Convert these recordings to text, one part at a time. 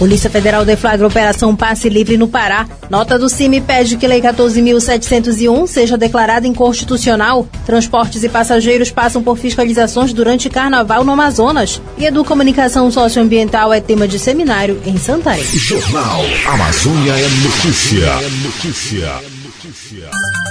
Polícia Federal deflagra Operação Passe Livre no Pará. Nota do CIMI pede que Lei 14.701 seja declarada inconstitucional. Transportes e passageiros passam por fiscalizações durante carnaval no Amazonas. E Educomunicação Socioambiental é tema de seminário em Santarém. Jornal Amazônia é Notícia. É notícia. notícia.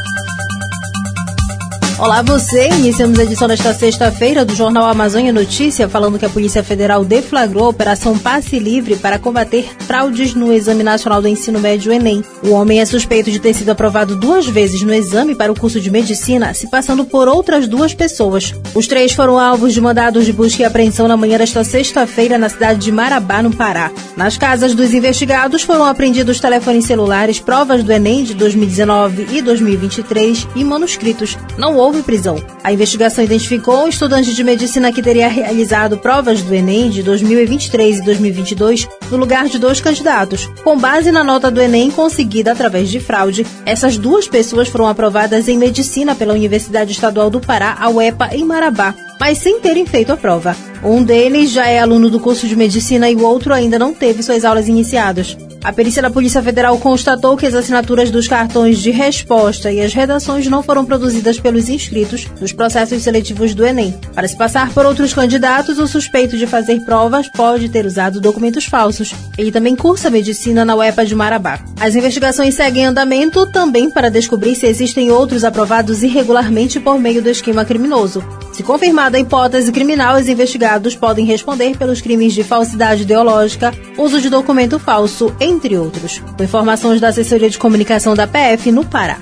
Olá você, iniciamos a edição desta sexta-feira do Jornal Amazônia Notícia, falando que a Polícia Federal deflagrou a Operação Passe Livre para combater fraudes no Exame Nacional do Ensino Médio Enem. O homem é suspeito de ter sido aprovado duas vezes no exame para o curso de medicina, se passando por outras duas pessoas. Os três foram alvos de mandados de busca e apreensão na manhã desta sexta-feira na cidade de Marabá, no Pará. Nas casas dos investigados foram apreendidos telefones celulares, provas do Enem de 2019 e 2023 e manuscritos. Não houve houve prisão. A investigação identificou um estudante de medicina que teria realizado provas do Enem de 2023 e 2022 no lugar de dois candidatos. Com base na nota do Enem conseguida através de fraude, essas duas pessoas foram aprovadas em medicina pela Universidade Estadual do Pará, a UEPA, em Marabá, mas sem terem feito a prova. Um deles já é aluno do curso de medicina e o outro ainda não teve suas aulas iniciadas. A perícia da Polícia Federal constatou que as assinaturas dos cartões de resposta e as redações não foram produzidas pelos inscritos nos processos seletivos do Enem. Para se passar por outros candidatos, o suspeito de fazer provas pode ter usado documentos falsos. Ele também cursa medicina na UEPA de Marabá. As investigações seguem em andamento também para descobrir se existem outros aprovados irregularmente por meio do esquema criminoso. Se confirmada a hipótese criminal, os investigados podem responder pelos crimes de falsidade ideológica, uso de documento falso, entre outros. Com informações da assessoria de comunicação da PF no Pará.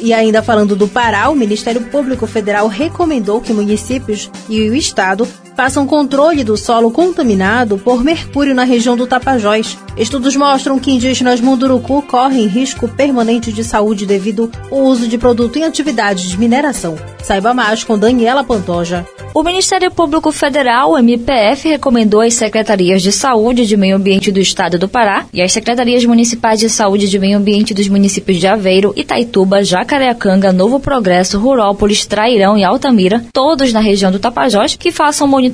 E ainda falando do Pará, o Ministério Público Federal recomendou que municípios e o Estado façam controle do solo contaminado por mercúrio na região do Tapajós. Estudos mostram que indígenas Munduruku correm risco permanente de saúde devido ao uso de produto em atividades de mineração. Saiba mais com Daniela Pantoja. O Ministério Público Federal, MPF, recomendou às secretarias de Saúde de Meio Ambiente do Estado do Pará e às secretarias municipais de Saúde de Meio Ambiente dos municípios de Aveiro, Itaituba, Jacareacanga, Novo Progresso, Rurópolis, Trairão e Altamira, todos na região do Tapajós, que façam monitoramento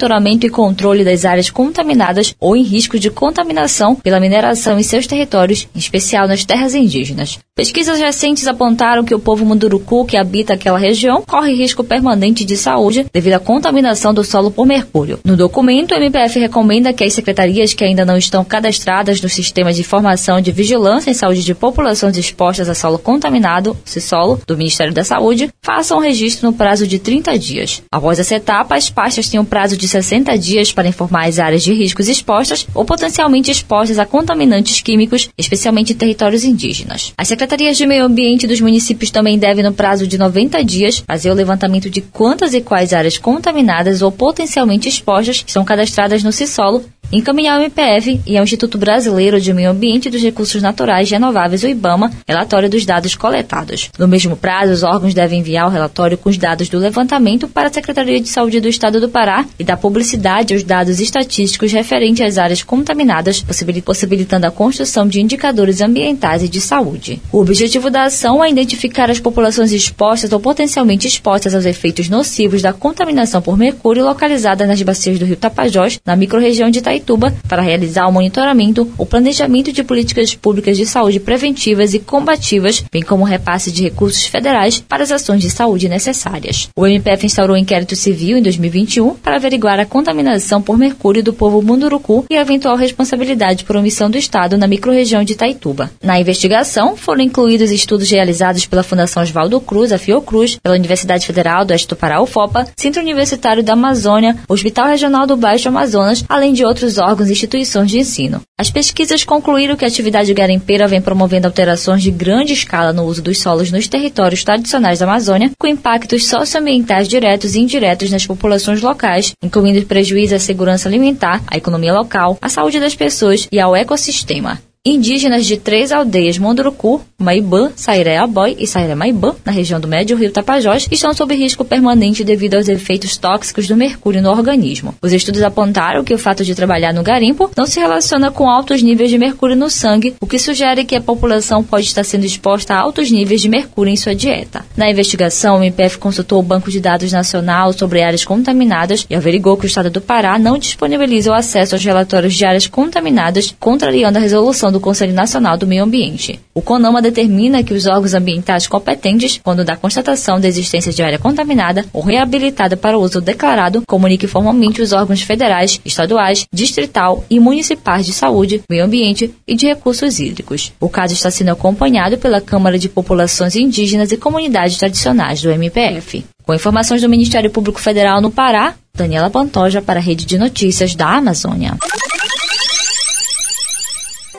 e controle das áreas contaminadas ou em risco de contaminação pela mineração em seus territórios, em especial nas terras indígenas. Pesquisas recentes apontaram que o povo Munduruku, que habita aquela região, corre risco permanente de saúde devido à contaminação do solo por mercúrio. No documento, o MPF recomenda que as secretarias que ainda não estão cadastradas no Sistema de Informação de Vigilância em Saúde de Populações Expostas a Solo Contaminado, CISOLO, do Ministério da Saúde, façam registro no prazo de 30 dias. Após essa etapa, as pastas têm um prazo de 60 dias para informar as áreas de riscos expostas ou potencialmente expostas a contaminantes químicos, especialmente em territórios indígenas. As secretarias de meio ambiente dos municípios também devem, no prazo de 90 dias, fazer o levantamento de quantas e quais áreas contaminadas ou potencialmente expostas estão cadastradas no CISOLO encaminhar ao MPF e ao Instituto Brasileiro de Meio Ambiente e dos Recursos Naturais Renováveis, o IBAMA, relatório dos dados coletados. No mesmo prazo, os órgãos devem enviar o relatório com os dados do levantamento para a Secretaria de Saúde do Estado do Pará e dar publicidade aos dados estatísticos referentes às áreas contaminadas, possibilitando a construção de indicadores ambientais e de saúde. O objetivo da ação é identificar as populações expostas ou potencialmente expostas aos efeitos nocivos da contaminação por mercúrio localizada nas bacias do rio Tapajós, na microrregião de Itaí Itaituba para realizar o monitoramento, o planejamento de políticas públicas de saúde preventivas e combativas, bem como o repasse de recursos federais para as ações de saúde necessárias. O MPF instaurou um inquérito civil em 2021 para averiguar a contaminação por mercúrio do povo Munduruku e a eventual responsabilidade por omissão do Estado na microrregião de Itaituba. Na investigação, foram incluídos estudos realizados pela Fundação Oswaldo Cruz, a Fiocruz, pela Universidade Federal do Oeste do Pará, UFOPA, Centro Universitário da Amazônia, Hospital Regional do Baixo Amazonas, além de outros outros órgãos e instituições de ensino. As pesquisas concluíram que a atividade garimpeira vem promovendo alterações de grande escala no uso dos solos nos territórios tradicionais da Amazônia, com impactos socioambientais diretos e indiretos nas populações locais, incluindo prejuízo à segurança alimentar, à economia local, à saúde das pessoas e ao ecossistema. Indígenas de três aldeias Munduruku, Maibã, Sairé Abói e Sairé Maibã, na região do Médio Rio Tapajós, estão sob risco permanente devido aos efeitos tóxicos do mercúrio no organismo. Os estudos apontaram que o fato de trabalhar no garimpo não se relaciona com altos níveis de mercúrio no sangue, o que sugere que a população pode estar sendo exposta a altos níveis de mercúrio em sua dieta. Na investigação, o MPF consultou o Banco de Dados Nacional sobre áreas contaminadas e averigou que o Estado do Pará não disponibiliza o acesso aos relatórios de áreas contaminadas, contrariando a resolução do Conselho Nacional do Meio Ambiente. O CONAMA determina que os órgãos ambientais competentes, quando da constatação da existência de área contaminada ou reabilitada para uso declarado, comunique formalmente os órgãos federais, estaduais, distrital e municipais de saúde, meio ambiente e de recursos hídricos. O caso está sendo acompanhado pela Câmara de Populações Indígenas e Comunidades Tradicionais do MPF. Com informações do Ministério Público Federal no Pará, Daniela Pantoja para a Rede de Notícias da Amazônia.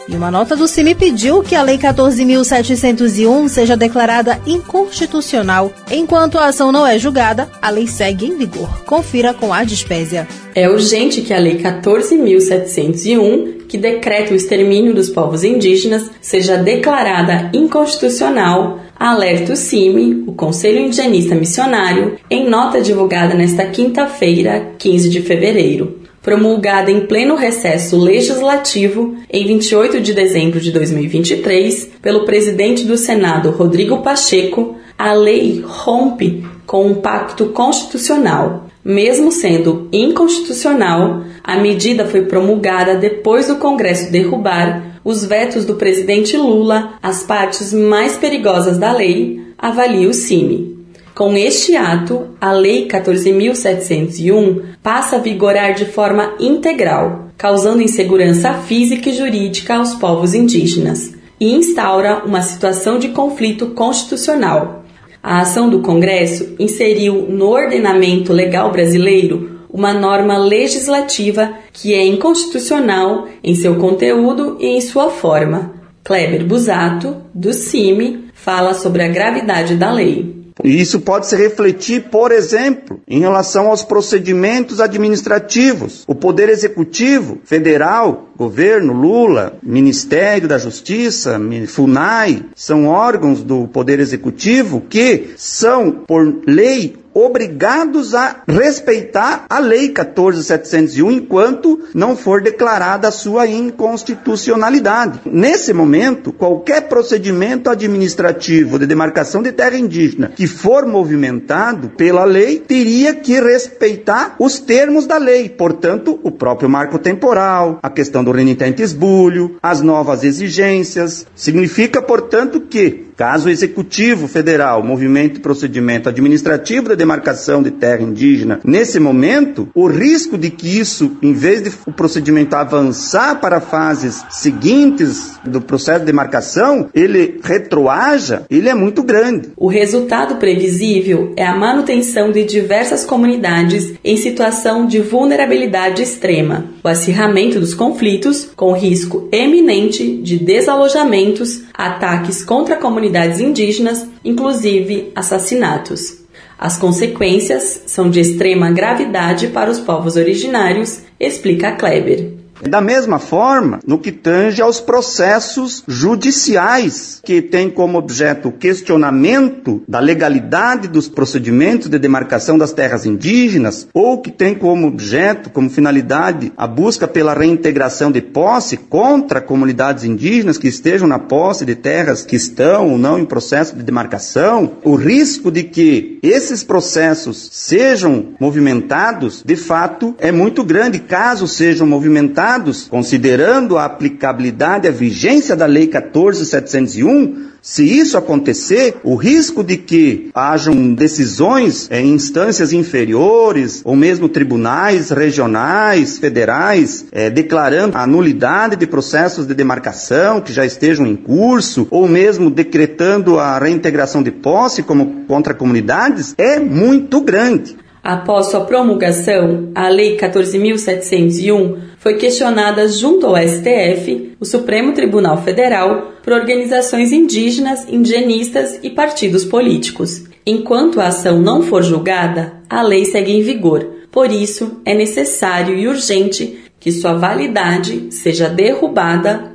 E uma nota do CIMI pediu que a Lei 14.701 seja declarada inconstitucional. Enquanto a ação não é julgada, a lei segue em vigor. Confira com a Dispésia. É urgente que a Lei 14.701, que decreta o extermínio dos povos indígenas, seja declarada inconstitucional alerta o CIMI, o Conselho Indigenista Missionário, em nota divulgada nesta quinta-feira, 15 de fevereiro promulgada em pleno recesso legislativo em 28 de dezembro de 2023 pelo presidente do Senado Rodrigo Pacheco, a lei rompe com um pacto constitucional. Mesmo sendo inconstitucional, a medida foi promulgada depois do Congresso derrubar os vetos do presidente Lula às partes mais perigosas da lei, avalia o CIMI. Com este ato, a Lei 14.701 passa a vigorar de forma integral, causando insegurança física e jurídica aos povos indígenas, e instaura uma situação de conflito constitucional. A ação do Congresso inseriu no ordenamento legal brasileiro uma norma legislativa que é inconstitucional em seu conteúdo e em sua forma. Kleber Busato, do CIMI, fala sobre a gravidade da lei. E isso pode se refletir, por exemplo, em relação aos procedimentos administrativos. O Poder Executivo Federal, governo, Lula, Ministério da Justiça, FUNAI, são órgãos do Poder Executivo que são, por lei, obrigados a respeitar a Lei 14701 enquanto não for declarada a sua inconstitucionalidade. Nesse momento, qualquer procedimento administrativo de demarcação de terra indígena que for movimentado pela lei teria que respeitar os termos da lei, portanto, o próprio marco temporal, a questão do renitente esbulho, as novas exigências. Significa, portanto, que Caso o Executivo Federal movimente procedimento administrativo de demarcação de terra indígena, nesse momento, o risco de que isso, em vez de o procedimento avançar para fases seguintes do processo de demarcação, ele retroaja, ele é muito grande. O resultado previsível é a manutenção de diversas comunidades em situação de vulnerabilidade extrema, o acirramento dos conflitos com risco eminente de desalojamentos, ataques contra comunidades indígenas, inclusive assassinatos. As consequências são de extrema gravidade para os povos originários, explica Kleber. Da mesma forma, no que tange aos processos judiciais, que têm como objeto o questionamento da legalidade dos procedimentos de demarcação das terras indígenas, ou que tem como objeto, como finalidade, a busca pela reintegração de posse contra comunidades indígenas que estejam na posse de terras que estão ou não em processo de demarcação, o risco de que esses processos sejam movimentados, de fato, é muito grande, caso sejam movimentados considerando a aplicabilidade e a vigência da Lei 14701, se isso acontecer, o risco de que hajam decisões em instâncias inferiores, ou mesmo tribunais regionais, federais, é, declarando a nulidade de processos de demarcação que já estejam em curso, ou mesmo decretando a reintegração de posse como contra comunidades, é muito grande. Após sua promulgação, a Lei 14.701 foi questionada junto ao STF, o Supremo Tribunal Federal, por organizações indígenas, indigenistas e partidos políticos. Enquanto a ação não for julgada, a lei segue em vigor. Por isso, é necessário e urgente que sua validade seja derrubada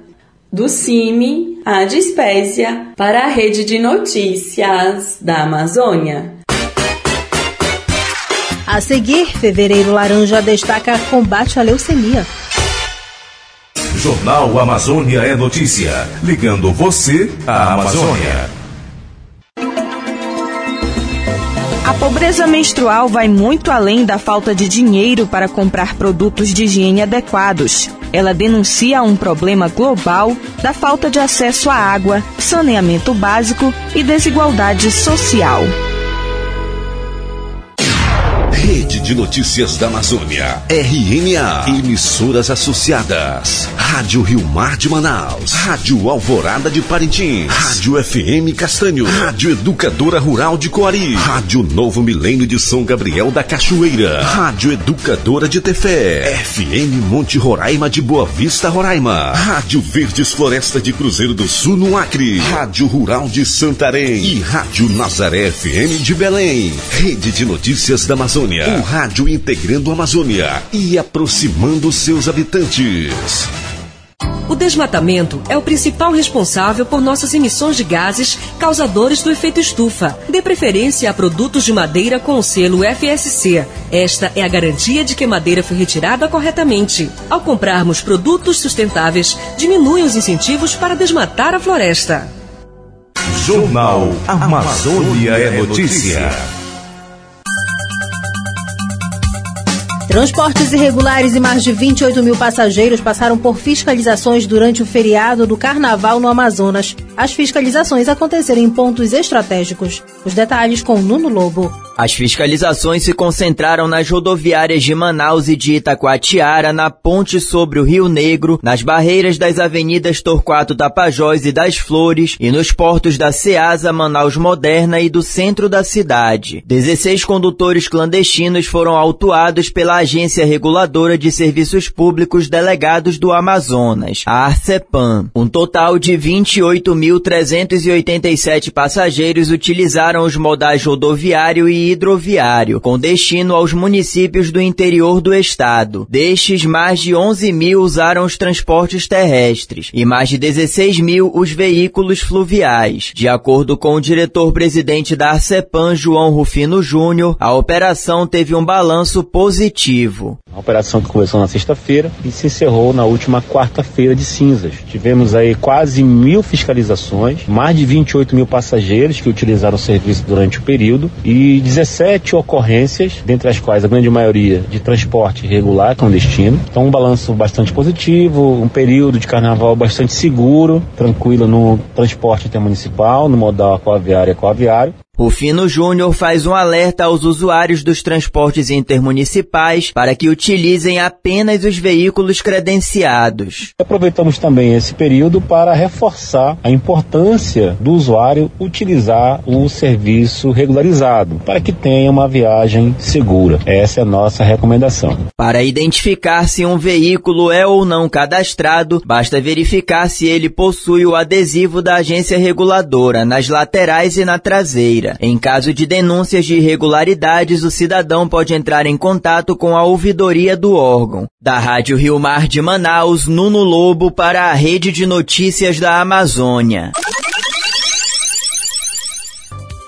do CIMI, a Dispésia, para a Rede de Notícias da Amazônia. A seguir, Fevereiro Laranja destaca combate à leucemia. Jornal Amazônia é notícia, ligando você à Amazônia. A pobreza menstrual vai muito além da falta de dinheiro para comprar produtos de higiene adequados. Ela denuncia um problema global da falta de acesso à água, saneamento básico e desigualdade social. Rede de Notícias da Amazônia, RNA, emissoras associadas, Rádio Rio Mar de Manaus, Rádio Alvorada de Parintins, Rádio FM Castanho, Rádio Educadora Rural de Coari, Rádio Novo Milênio de São Gabriel da Cachoeira, Rádio Educadora de Tefé, FM Monte Roraima de Boa Vista, Roraima, Rádio Verdes Floresta de Cruzeiro do Sul no Acre, Rádio Rural de Santarém. E Rádio Nazaré FM de Belém. Rede de Notícias da Amazônia, o rádio integrando a Amazônia e aproximando seus habitantes. O desmatamento é o principal responsável por nossas emissões de gases causadores do efeito estufa. Dê preferência a produtos de madeira com o selo FSC. Esta é a garantia de que a madeira foi retirada corretamente. Ao comprarmos produtos sustentáveis, diminui os incentivos para desmatar a floresta. Jornal Amazônia é notícia. Transportes irregulares e mais de 28 mil passageiros passaram por fiscalizações durante o feriado do Carnaval no Amazonas. As fiscalizações aconteceram em pontos estratégicos. Os detalhes com Nuno Lobo. As fiscalizações se concentraram nas rodoviárias de Manaus e de Itacoatiara, na ponte sobre o Rio Negro, nas barreiras das avenidas Torquato Tapajós e das Flores e nos portos da Ceasa, Manaus Moderna e do centro da cidade. 16 condutores clandestinos foram autuados pela Agência Reguladora de Serviços Públicos Delegados do Amazonas, a Arcepan. Um total de 28.387 passageiros utilizaram os modais rodoviário e hidroviário, com destino aos municípios do interior do estado. Destes, mais de 11 mil usaram os transportes terrestres e mais de 16 mil os veículos fluviais. De acordo com o diretor-presidente da Arcepan, João Rufino Júnior, a operação teve um balanço positivo. A operação que começou na sexta-feira e se encerrou na última quarta-feira de cinzas. Tivemos aí quase mil fiscalizações, mais de 28 mil passageiros que utilizaram o serviço durante o período e 17 ocorrências, dentre as quais a grande maioria de transporte regular clandestino. Então um balanço bastante positivo, um período de carnaval bastante seguro, tranquilo no transporte intermunicipal, no modal aquaviário e aquaviário. Rufino Júnior faz um alerta aos usuários dos transportes intermunicipais para que utilizem apenas os veículos credenciados. Aproveitamos também esse período para reforçar a importância do usuário utilizar o serviço regularizado para que tenha uma viagem segura. Essa é a nossa recomendação. Para identificar se um veículo é ou não cadastrado, basta verificar se ele possui o adesivo da agência reguladora nas laterais e na traseira. Em caso de denúncias de irregularidades, o cidadão pode entrar em contato com a ouvidoria do órgão. Da Rádio Rio Mar de Manaus, Nuno Lobo para a Rede de Notícias da Amazônia.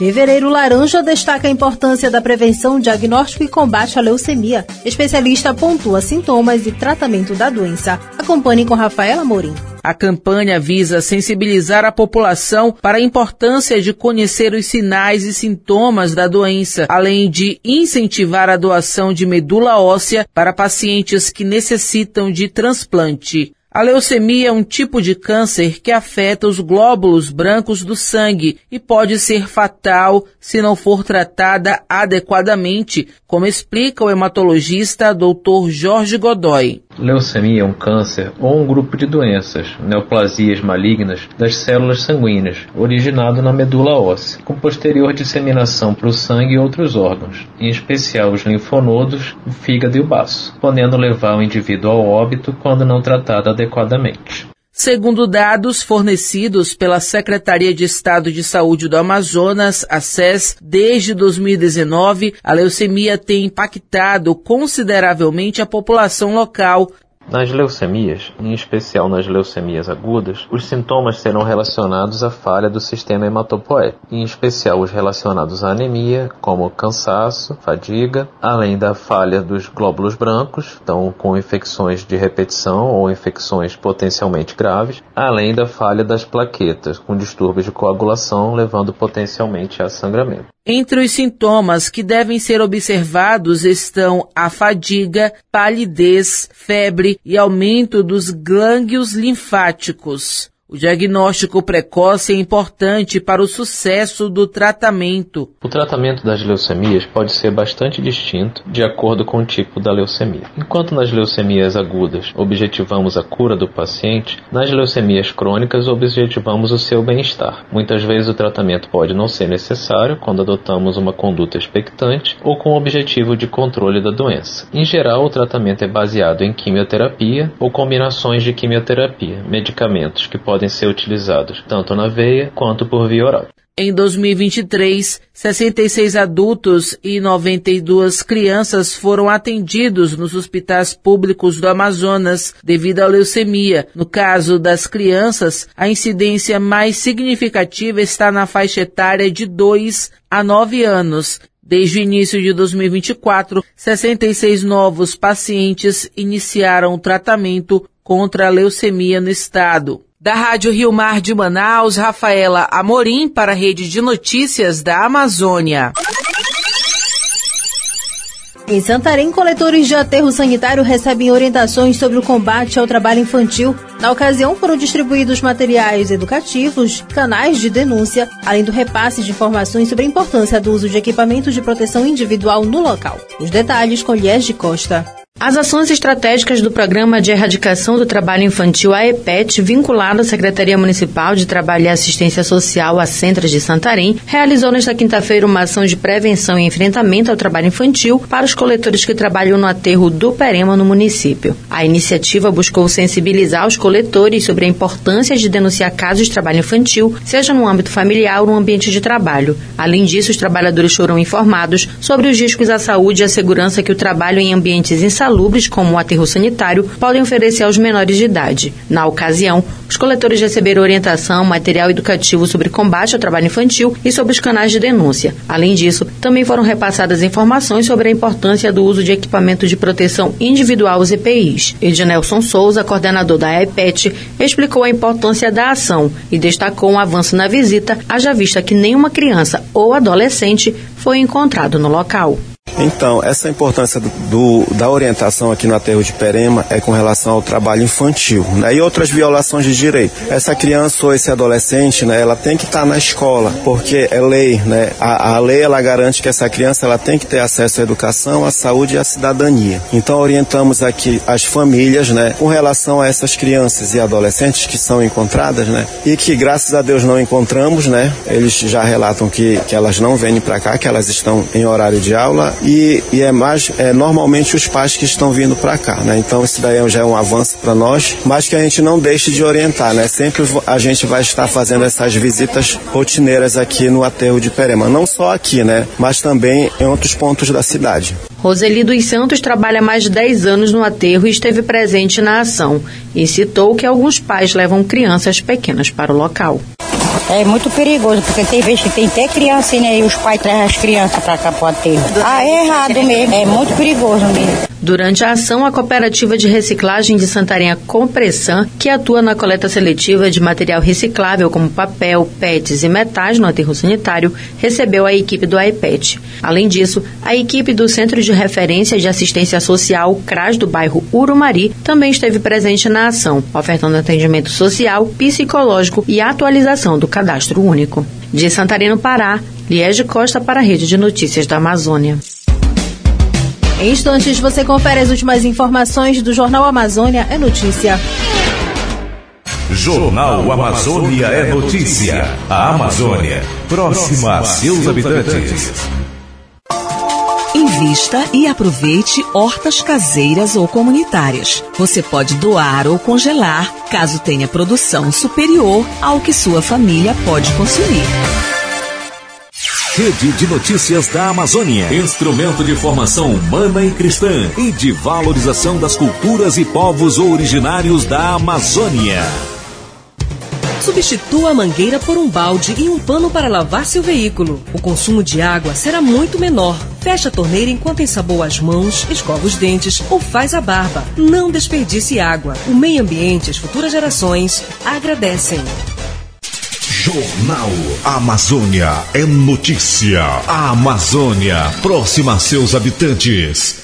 Fevereiro Laranja destaca a importância da prevenção, diagnóstico e combate à leucemia. Especialista pontua sintomas e tratamento da doença. Acompanhe com Rafaela Morim. A campanha visa sensibilizar a população para a importância de conhecer os sinais e sintomas da doença, além de incentivar a doação de medula óssea para pacientes que necessitam de transplante. A leucemia é um tipo de câncer que afeta os glóbulos brancos do sangue e pode ser fatal se não for tratada adequadamente, como explica o hematologista Dr. Jorge Godoy. Leucemia é um câncer ou um grupo de doenças, neoplasias malignas das células sanguíneas, originado na medula óssea, com posterior disseminação para o sangue e outros órgãos, em especial os linfonodos, o fígado e o baço, podendo levar o indivíduo ao óbito quando não tratado adequadamente. Segundo dados fornecidos pela Secretaria de Estado de Saúde do Amazonas, a SES, desde 2019, a leucemia tem impactado consideravelmente a população local, Nas leucemias, em especial nas leucemias agudas, os sintomas serão relacionados à falha do sistema hematopoético, em especial os relacionados à anemia, como cansaço, fadiga, além da falha dos glóbulos brancos, então com infecções de repetição ou infecções potencialmente graves, além da falha das plaquetas, com distúrbios de coagulação, levando potencialmente a sangramento. Entre os sintomas que devem ser observados estão a fadiga, palidez, febre e aumento dos glândulos linfáticos. O diagnóstico precoce é importante para o sucesso do tratamento. O tratamento das leucemias pode ser bastante distinto de acordo com o tipo da leucemia. Enquanto nas leucemias agudas objetivamos a cura do paciente, nas leucemias crônicas objetivamos o seu bem-estar. Muitas vezes o tratamento pode não ser necessário quando adotamos uma conduta expectante ou com o objetivo de controle da doença. Em geral, o tratamento é baseado em quimioterapia ou combinações de quimioterapia, medicamentos que podem podem ser utilizados tanto na veia quanto por via oral. Em 2023, 66 adultos e 92 crianças foram atendidos nos hospitais públicos do Amazonas devido à leucemia. No caso das crianças, a incidência mais significativa está na faixa etária de 2 a 9 anos. Desde o início de 2024, 66 novos pacientes iniciaram o tratamento contra a leucemia no estado. Da Rádio Rio Mar de Manaus, Rafaela Amorim para a Rede de Notícias da Amazônia. Em Santarém, coletores de aterro sanitário recebem orientações sobre o combate ao trabalho infantil. Na ocasião, foram distribuídos materiais educativos, canais de denúncia, além do repasse de informações sobre a importância do uso de equipamentos de proteção individual no local. Os detalhes com Lies de Costa. As ações estratégicas do Programa de Erradicação do Trabalho Infantil AEPET, vinculado à Secretaria Municipal de Trabalho e Assistência Social, a Centras de Santarém, realizou nesta quinta-feira uma ação de prevenção e enfrentamento ao trabalho infantil para os coletores que trabalham no aterro do Perema no município. A iniciativa buscou sensibilizar os coletores sobre a importância de denunciar casos de trabalho infantil, seja no âmbito familiar ou no ambiente de trabalho. Além disso, os trabalhadores foram informados sobre os riscos à saúde e à segurança que o trabalho em ambientes insalubres insalubres, como o aterro sanitário, podem oferecer aos menores de idade. Na ocasião, os coletores receberam orientação, material educativo sobre combate ao trabalho infantil e sobre os canais de denúncia. Além disso, também foram repassadas informações sobre a importância do uso de equipamentos de proteção individual os EPIs. Ednelson Souza, coordenador da EPET, explicou a importância da ação e destacou um avanço na visita, haja vista que nenhuma criança ou adolescente foi encontrado no local. Então, essa importância do, da orientação aqui no aterro de Perema é com relação ao trabalho infantil, né? E outras violações de direito. Essa criança ou esse adolescente, né? Ela tem que estar tá na escola, porque é lei, né? A, a, lei, ela garante que essa criança, ela tem que ter acesso à educação, à saúde e à cidadania. Então, orientamos aqui as famílias, né? Com relação a essas crianças e adolescentes que são encontradas, né? E que, graças a Deus, não encontramos, né? Eles já relatam que, que elas não vêm para cá, que elas estão em horário de aula e, e é mais é, normalmente os pais que estão vindo para cá, né? Então isso daí já é um avanço para nós, mas que a gente não deixe de orientar, né? Sempre a gente vai estar fazendo essas visitas rotineiras aqui no aterro de Perema, não só aqui, né? Mas também em outros pontos da cidade. Roseli dos Santos trabalha mais de 10 anos no aterro e esteve presente na ação e citou que alguns pais levam crianças pequenas para o local. É muito perigoso, porque tem vezes que tem até criança né, e os pais trazem as crianças para cá para o aterro. Ah, é errado mesmo, é muito perigoso mesmo. Durante a ação, a Cooperativa de Reciclagem de Santarém, Compressan, que atua na coleta seletiva de material reciclável como papel, PETs e metais no aterro sanitário, recebeu a equipe do AIPET. Além disso, a equipe do Centro de Referência de Assistência Social, CRAS do bairro Urumari, também esteve presente na ação, ofertando atendimento social, psicológico e atualização do cadastro único. De Santarém, no Pará, Liege Costa para a Rede de Notícias da Amazônia. Em instantes, você confere as últimas informações do Jornal Amazônia é Notícia. Jornal Amazônia é Notícia. A Amazônia, próxima a seus habitantes. Invista e aproveite hortas caseiras ou comunitárias. Você pode doar ou congelar, caso tenha produção superior ao que sua família pode consumir. Rede de Notícias da Amazônia. Instrumento de formação humana e cristã e de valorização das culturas e povos originários da Amazônia. Substitua a mangueira por um balde e um pano para lavar seu veículo. O consumo de água será muito menor. Feche a torneira enquanto ensaboa as mãos, escova os dentes ou faz a barba. Não desperdice água. O meio ambiente e as futuras gerações agradecem. Jornal Amazônia é notícia. A Amazônia próxima a seus habitantes.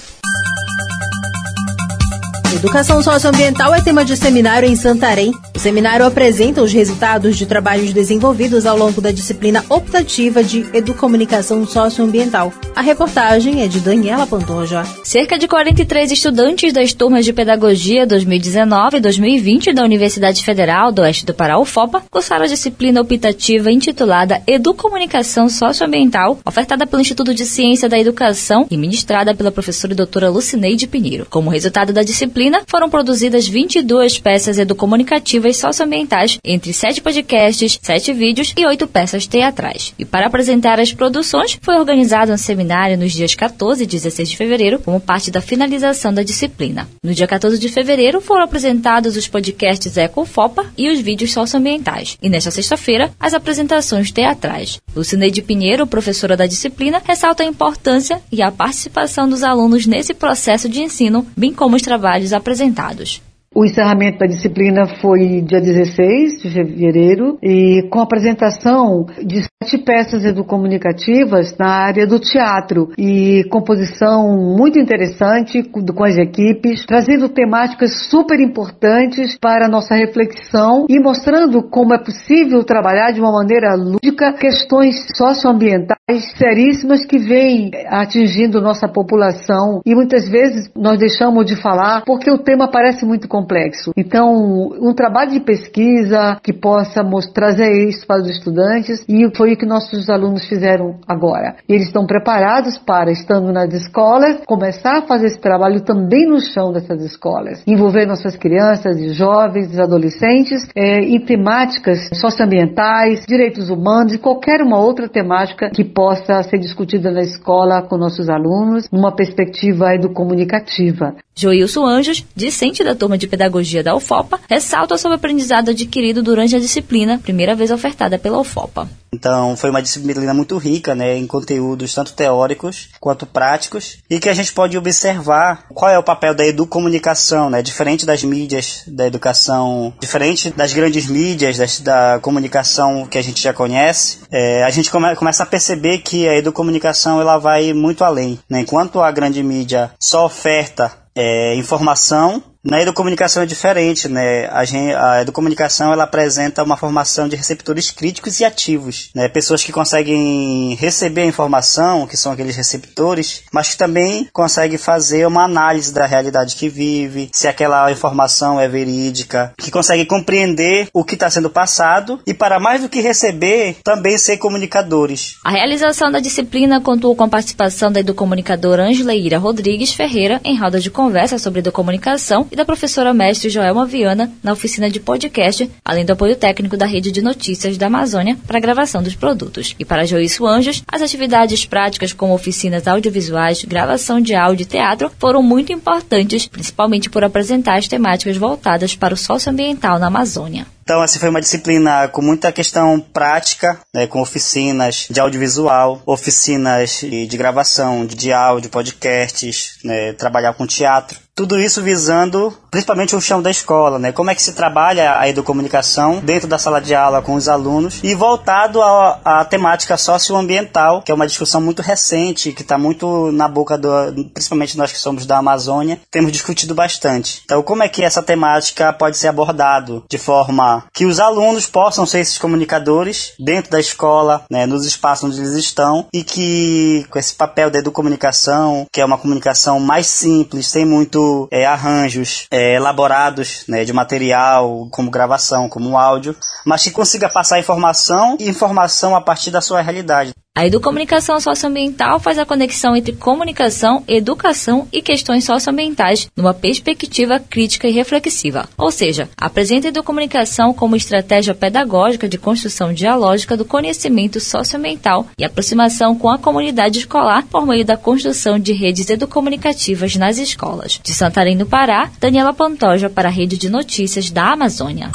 Educação socioambiental é tema de seminário em Santarém. O seminário apresenta os resultados de trabalhos desenvolvidos ao longo da disciplina optativa de Educomunicação Socioambiental. A reportagem é de Daniela Pantoja. Cerca de 43 estudantes das turmas de Pedagogia 2019 e 2020 da Universidade Federal do Oeste do Pará, UFOPA, cursaram a disciplina optativa intitulada Educomunicação Socioambiental, ofertada pelo Instituto de Ciência da Educação e ministrada pela professora e doutora Lucineide Pinheiro. Como resultado da disciplina, disciplina, foram produzidas 22 peças educomunicativas socioambientais, entre 7 podcasts, 7 vídeos e 8 peças teatrais. E para apresentar as produções, foi organizado um seminário nos dias 14 e 16 de fevereiro, como parte da finalização da disciplina. No dia 14 de fevereiro, foram apresentados os podcasts Ecofopa e os vídeos socioambientais. E nesta sexta-feira, as apresentações teatrais. Lucineide Pinheiro, professora da disciplina, ressalta a importância e a participação dos alunos nesse processo de ensino, bem como os trabalhos trabalhos apresentados. O encerramento da disciplina foi dia 16 de fevereiro e com a apresentação de sete peças educomunicativas na área do teatro e composição muito interessante com as equipes, trazendo temáticas super importantes para a nossa reflexão e mostrando como é possível trabalhar de uma maneira lúdica questões socioambientais seríssimas que vêm atingindo nossa população e muitas vezes nós deixamos de falar porque o tema parece muito complexo. Então, um trabalho de pesquisa que possa trazer isso para os estudantes e foi o que nossos alunos fizeram agora. Eles estão preparados para, estando nas escolas, começar a fazer esse trabalho também no chão dessas escolas, envolver nossas crianças e jovens, adolescentes é, em temáticas socioambientais, direitos humanos e qualquer uma outra temática que possa ser discutida na escola com nossos alunos, numa perspectiva educomunicativa. Joilson Anjos, discente da turma de pedagogia da UFOPA, ressalta sobre o aprendizado adquirido durante a disciplina, primeira vez ofertada pela UFOPA. Então, foi uma disciplina muito rica, né, em conteúdos tanto teóricos quanto práticos, e que a gente pode observar qual é o papel da educomunicação, né, diferente das mídias da educação, diferente das grandes mídias das, da comunicação que a gente já conhece, é, a gente come, começa a perceber que a educomunicação ela vai muito além, né, enquanto a grande mídia só oferta é, informação na educomunicação é diferente, né? A, gente, a educomunicação ela apresenta uma formação de receptores críticos e ativos, né? Pessoas que conseguem receber a informação, que são aqueles receptores, mas que também conseguem fazer uma análise da realidade que vive, se aquela informação é verídica, que conseguem compreender o que está sendo passado e para mais do que receber, também ser comunicadores. A realização da disciplina contou com a participação da educomunicadora Angela Ira Rodrigues Ferreira em roda de conversa sobre educomunicação e da professora mestre Joelma Viana na oficina de podcast, além do apoio técnico da rede de notícias da Amazônia para a gravação dos produtos. E para Joício Anjos, as atividades práticas como oficinas audiovisuais, gravação de áudio e teatro foram muito importantes, principalmente por apresentar as temáticas voltadas para o socioambiental na Amazônia. Então, essa foi uma disciplina com muita questão prática, né, com oficinas de audiovisual, oficinas de, gravação, de, áudio, podcasts, né, trabalhar com teatro. Tudo isso visando principalmente o chão da escola, né? Como é que se trabalha a educomunicação dentro da sala de aula com os alunos e voltado à, temática socioambiental, que é uma discussão muito recente, que está muito na boca do, principalmente nós que somos da Amazônia, temos discutido bastante. Então, como é que essa temática pode ser abordado de forma que os alunos possam ser esses comunicadores dentro da escola, né, nos espaços onde eles estão e que com esse papel da educomunicação, que é uma comunicação mais simples, sem muito é, arranjos é, elaborados né, de material, como gravação, como áudio, mas que consiga passar informação e informação a partir da sua realidade. A educomunicação socioambiental faz a conexão entre comunicação, educação e questões socioambientais numa perspectiva crítica e reflexiva. Ou seja, apresenta a educomunicação como estratégia pedagógica de construção dialógica do conhecimento socioambiental e aproximação com a comunidade escolar por meio da construção de redes educomunicativas nas escolas. De Santarém, no Pará, Daniela Pantoja para a Rede de Notícias da Amazônia.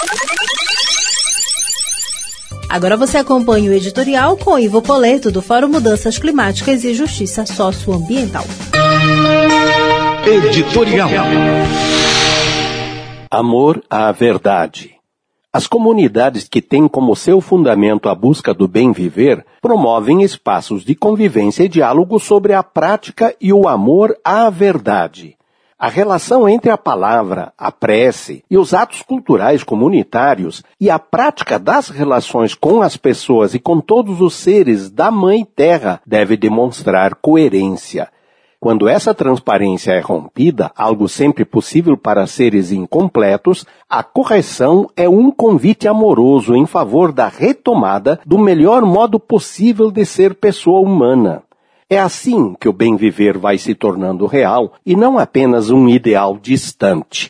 Agora você acompanha o editorial com Ivo Poleto, do Fórum Mudanças Climáticas e Justiça Socioambiental. Editorial. Amor à verdade. As comunidades que têm como seu fundamento a busca do bem viver promovem espaços de convivência e diálogo sobre a prática e o amor à verdade. A relação entre a palavra, a prece e os atos culturais comunitários e a prática das relações com as pessoas e com todos os seres da Mãe Terra deve demonstrar coerência. Quando essa transparência é rompida, algo sempre possível para seres incompletos, a correção é um convite amoroso em favor da retomada do melhor modo possível de ser pessoa humana. É assim que o bem viver vai se tornando real e não apenas um ideal distante.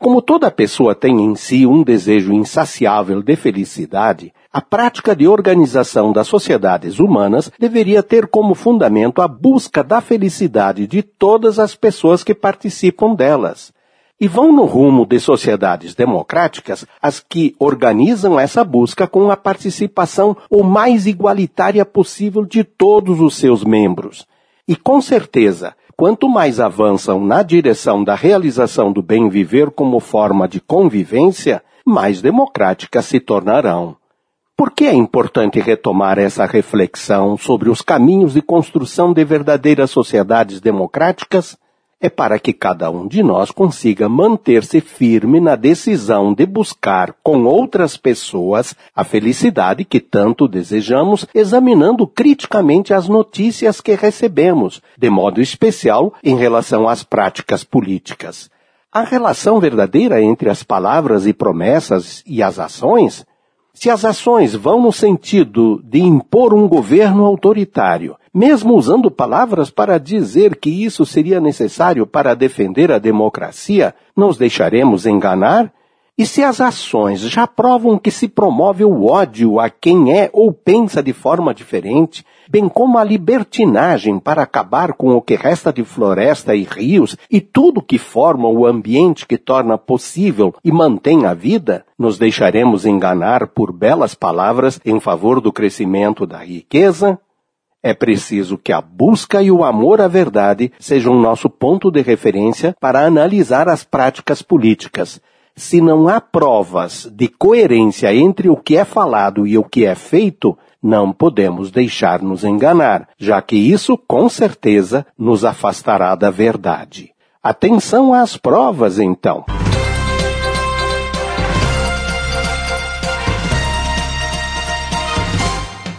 Como toda pessoa tem em si um desejo insaciável de felicidade, a prática de organização das sociedades humanas deveria ter como fundamento a busca da felicidade de todas as pessoas que participam delas e vão no rumo de sociedades democráticas as que organizam essa busca com a participação o mais igualitária possível de todos os seus membros. E com certeza, quanto mais avançam na direção da realização do bem viver como forma de convivência, mais democráticas se tornarão. Por que é importante retomar essa reflexão sobre os caminhos de construção de verdadeiras sociedades democráticas? É para que cada um de nós consiga manter-se firme na decisão de buscar com outras pessoas a felicidade que tanto desejamos, examinando criticamente as notícias que recebemos, de modo especial em relação às práticas políticas. A relação verdadeira entre as palavras e promessas e as ações se as ações vão no sentido de impor um governo autoritário, mesmo usando palavras para dizer que isso seria necessário para defender a democracia, nos deixaremos enganar? E se as ações já provam que se promove o ódio a quem é ou pensa de forma diferente, bem como a libertinagem para acabar com o que resta de floresta e rios e tudo que forma o ambiente que torna possível e mantém a vida, nos deixaremos enganar por belas palavras em favor do crescimento da riqueza? É preciso que a busca e o amor à verdade sejam nosso ponto de referência para analisar as práticas políticas, se não há provas de coerência entre o que é falado e o que é feito, não podemos deixar-nos enganar, já que isso com certeza nos afastará da verdade. Atenção às provas, então.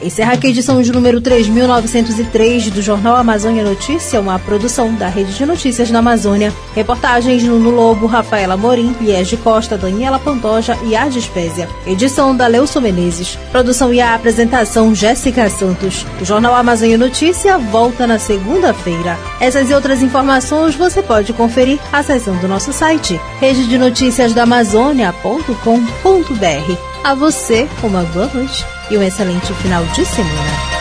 Encerra aqui a edição de número 3.903 do Jornal Amazônia Notícia, uma produção da Rede de Notícias da Amazônia. Reportagens Nuno Lobo, Rafaela Morim, Liege Costa, Daniela Pantoja e Ardis Pésia. Edição da Leuso Menezes. Produção e a apresentação Jéssica Santos. O Jornal Amazônia Notícia volta na segunda-feira. Essas e outras informações você pode conferir acessando nosso site rede de notícias da Amazônia.com.br. A você, uma boa noite e um excelente final de semana.